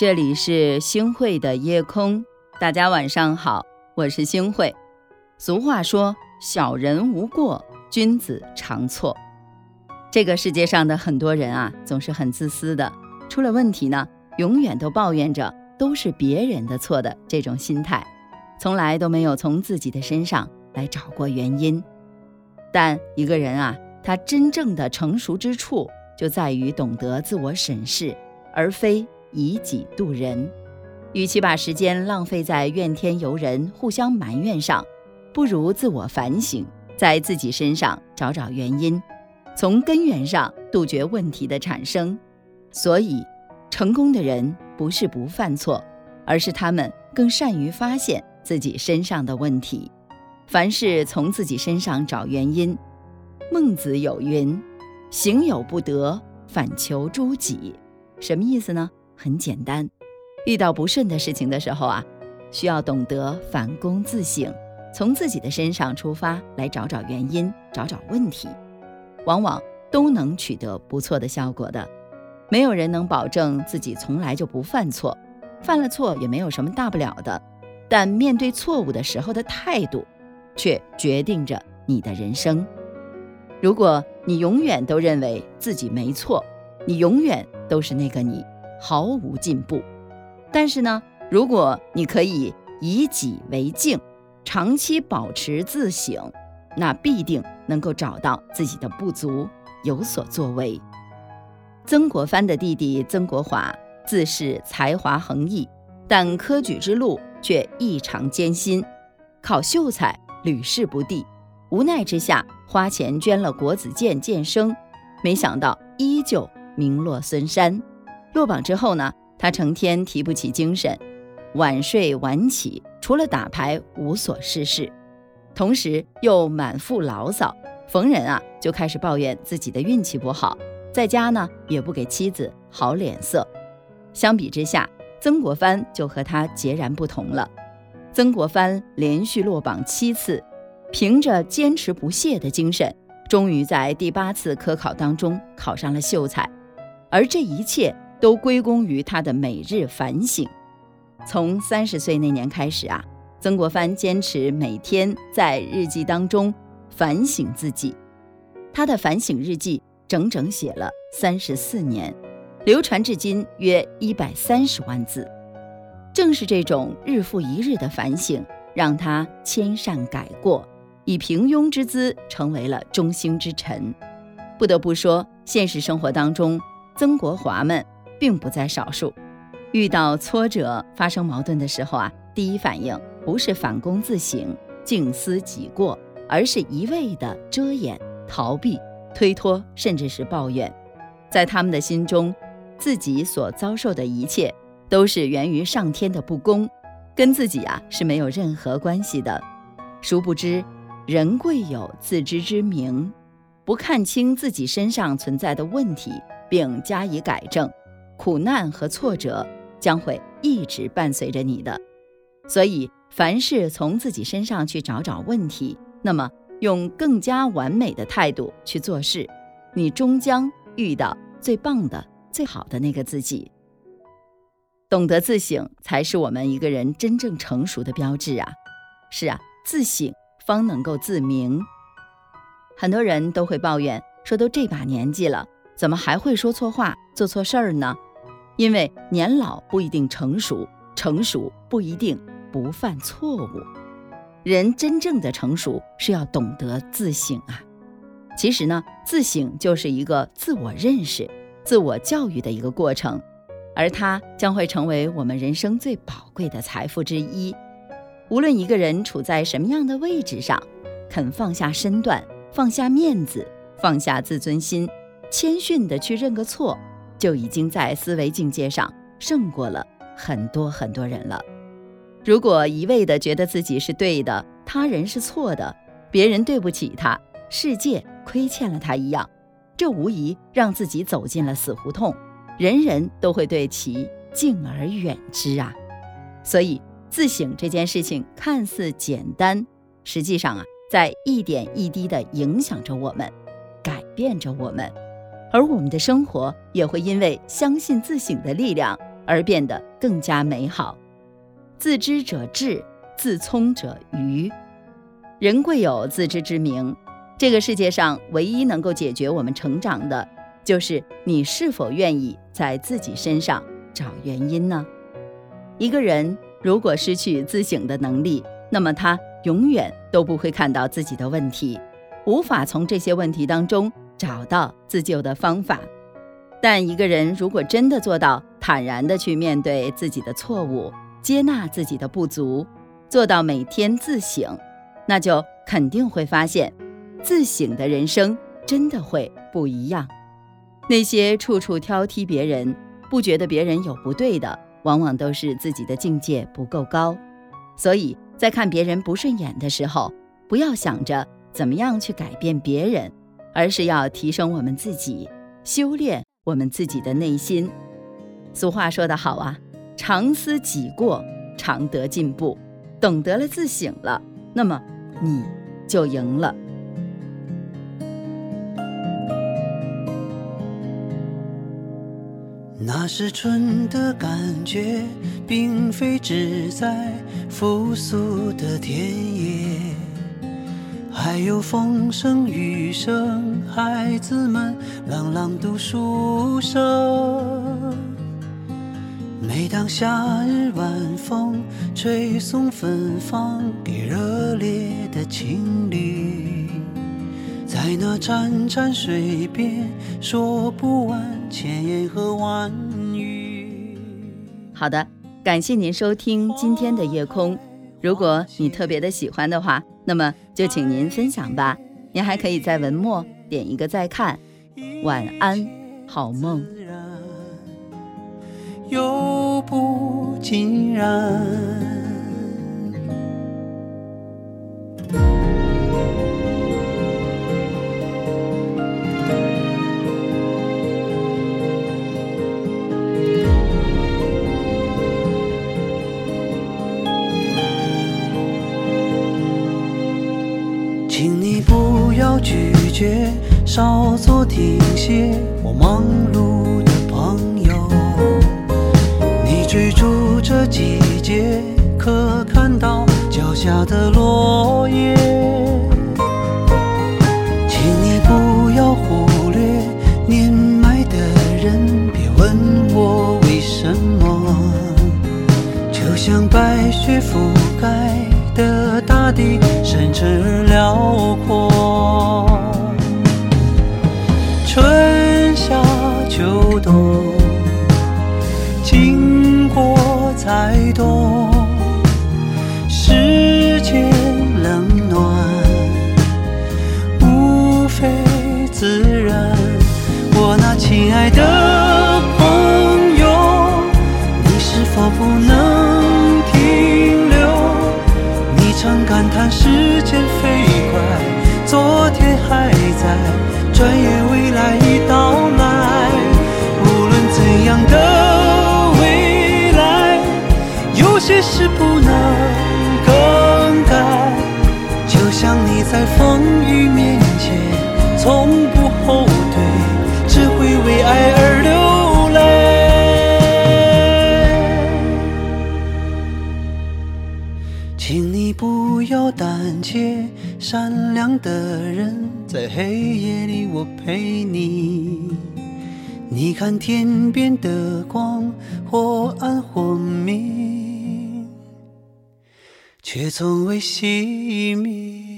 这里是星汇的夜空，大家晚上好，我是星汇。俗话说，小人无过，君子常错。这个世界上的很多人啊，总是很自私的，出了问题呢，永远都抱怨着都是别人的错的这种心态，从来都没有从自己的身上来找过原因。但一个人啊，他真正的成熟之处，就在于懂得自我审视，而非以己度人。与其把时间浪费在怨天尤人、互相埋怨上，不如自我反省，在自己身上找找原因，从根源上杜绝问题的产生。所以，成功的人不是不犯错，而是他们更善于发现自己身上的问题。凡事从自己身上找原因。孟子有云：“行有不得，反求诸己。”什么意思呢？很简单，遇到不顺的事情的时候啊，需要懂得反躬自省，从自己的身上出发来找找原因，找找问题，往往都能取得不错的效果的。没有人能保证自己从来就不犯错，犯了错也没有什么大不了的。但面对错误的时候的态度。却决定着你的人生。如果你永远都认为自己没错，你永远都是那个你，毫无进步。但是呢，如果你可以以己为镜，长期保持自省，那必定能够找到自己的不足，有所作为。曾国藩的弟弟曾国华自是才华横溢，但科举之路却异常艰辛，考秀才。屡试不第，无奈之下花钱捐了国子监监生，没想到依旧名落孙山。落榜之后呢，他成天提不起精神，晚睡晚起，除了打牌无所事事，同时又满腹牢骚，逢人啊就开始抱怨自己的运气不好，在家呢也不给妻子好脸色。相比之下，曾国藩就和他截然不同了。曾国藩连续落榜七次，凭着坚持不懈的精神，终于在第八次科考当中考上了秀才。而这一切都归功于他的每日反省。从三十岁那年开始啊，曾国藩坚持每天在日记当中反省自己。他的反省日记整整写了三十四年，流传至今约一百三十万字。正是这种日复一日的反省，让他千善改过，以平庸之姿成为了中兴之臣。不得不说，现实生活当中，曾国华们并不在少数。遇到挫折、发生矛盾的时候啊，第一反应不是反躬自省、静思己过，而是一味的遮掩、逃避、推脱，甚至是抱怨。在他们的心中，自己所遭受的一切。都是源于上天的不公，跟自己啊是没有任何关系的。殊不知，人贵有自知之明，不看清自己身上存在的问题并加以改正，苦难和挫折将会一直伴随着你的。所以，凡事从自己身上去找找问题，那么用更加完美的态度去做事，你终将遇到最棒的、最好的那个自己。懂得自省，才是我们一个人真正成熟的标志啊！是啊，自省方能够自明。很多人都会抱怨说，都这把年纪了，怎么还会说错话、做错事儿呢？因为年老不一定成熟，成熟不一定不犯错误。人真正的成熟是要懂得自省啊！其实呢，自省就是一个自我认识、自我教育的一个过程。而它将会成为我们人生最宝贵的财富之一。无论一个人处在什么样的位置上，肯放下身段，放下面子，放下自尊心，谦逊的去认个错，就已经在思维境界上胜过了很多很多人了。如果一味的觉得自己是对的，他人是错的，别人对不起他，世界亏欠了他一样，这无疑让自己走进了死胡同。人人都会对其敬而远之啊，所以自省这件事情看似简单，实际上啊，在一点一滴地影响着我们，改变着我们，而我们的生活也会因为相信自省的力量而变得更加美好。自知者智，自聪者愚。人贵有自知之明。这个世界上唯一能够解决我们成长的，就是你是否愿意在自己身上找原因呢？一个人如果失去自省的能力，那么他永远都不会看到自己的问题，无法从这些问题当中找到自救的方法。但一个人如果真的做到坦然地去面对自己的错误，接纳自己的不足，做到每天自省，那就肯定会发现，自省的人生真的会不一样。那些处处挑剔别人，不觉得别人有不对的，往往都是自己的境界不够高。所以在看别人不顺眼的时候，不要想着怎么样去改变别人，而是要提升我们自己，修炼。我们自己的内心，俗话说得好啊，常思己过，常得进步。懂得了自省了，那么你就赢了。那是春的感觉，并非只在复苏的田野。还有风声雨声，孩子们朗朗读书声。每当夏日晚风吹送芬芳给热烈的情侣，在那潺潺水边说不完千言和万语。好的，感谢您收听今天的夜空。如果你特别的喜欢的话，那么就请您分享吧。您还可以在文末点一个再看。晚安，好梦。又不尽然。下的落叶？请你不要忽略年迈的人，别问我为什么。就像白雪覆盖的大地，深沉而辽阔。春夏秋冬经过才懂，常感叹时间飞快，昨天还在，转眼未来已到来。无论怎样的未来，有些事不能更改。就像你在风雨面前从不后退，只会为爱而善良的人在黑夜里，我陪你。你看天边的光，或暗或明，却从未熄灭。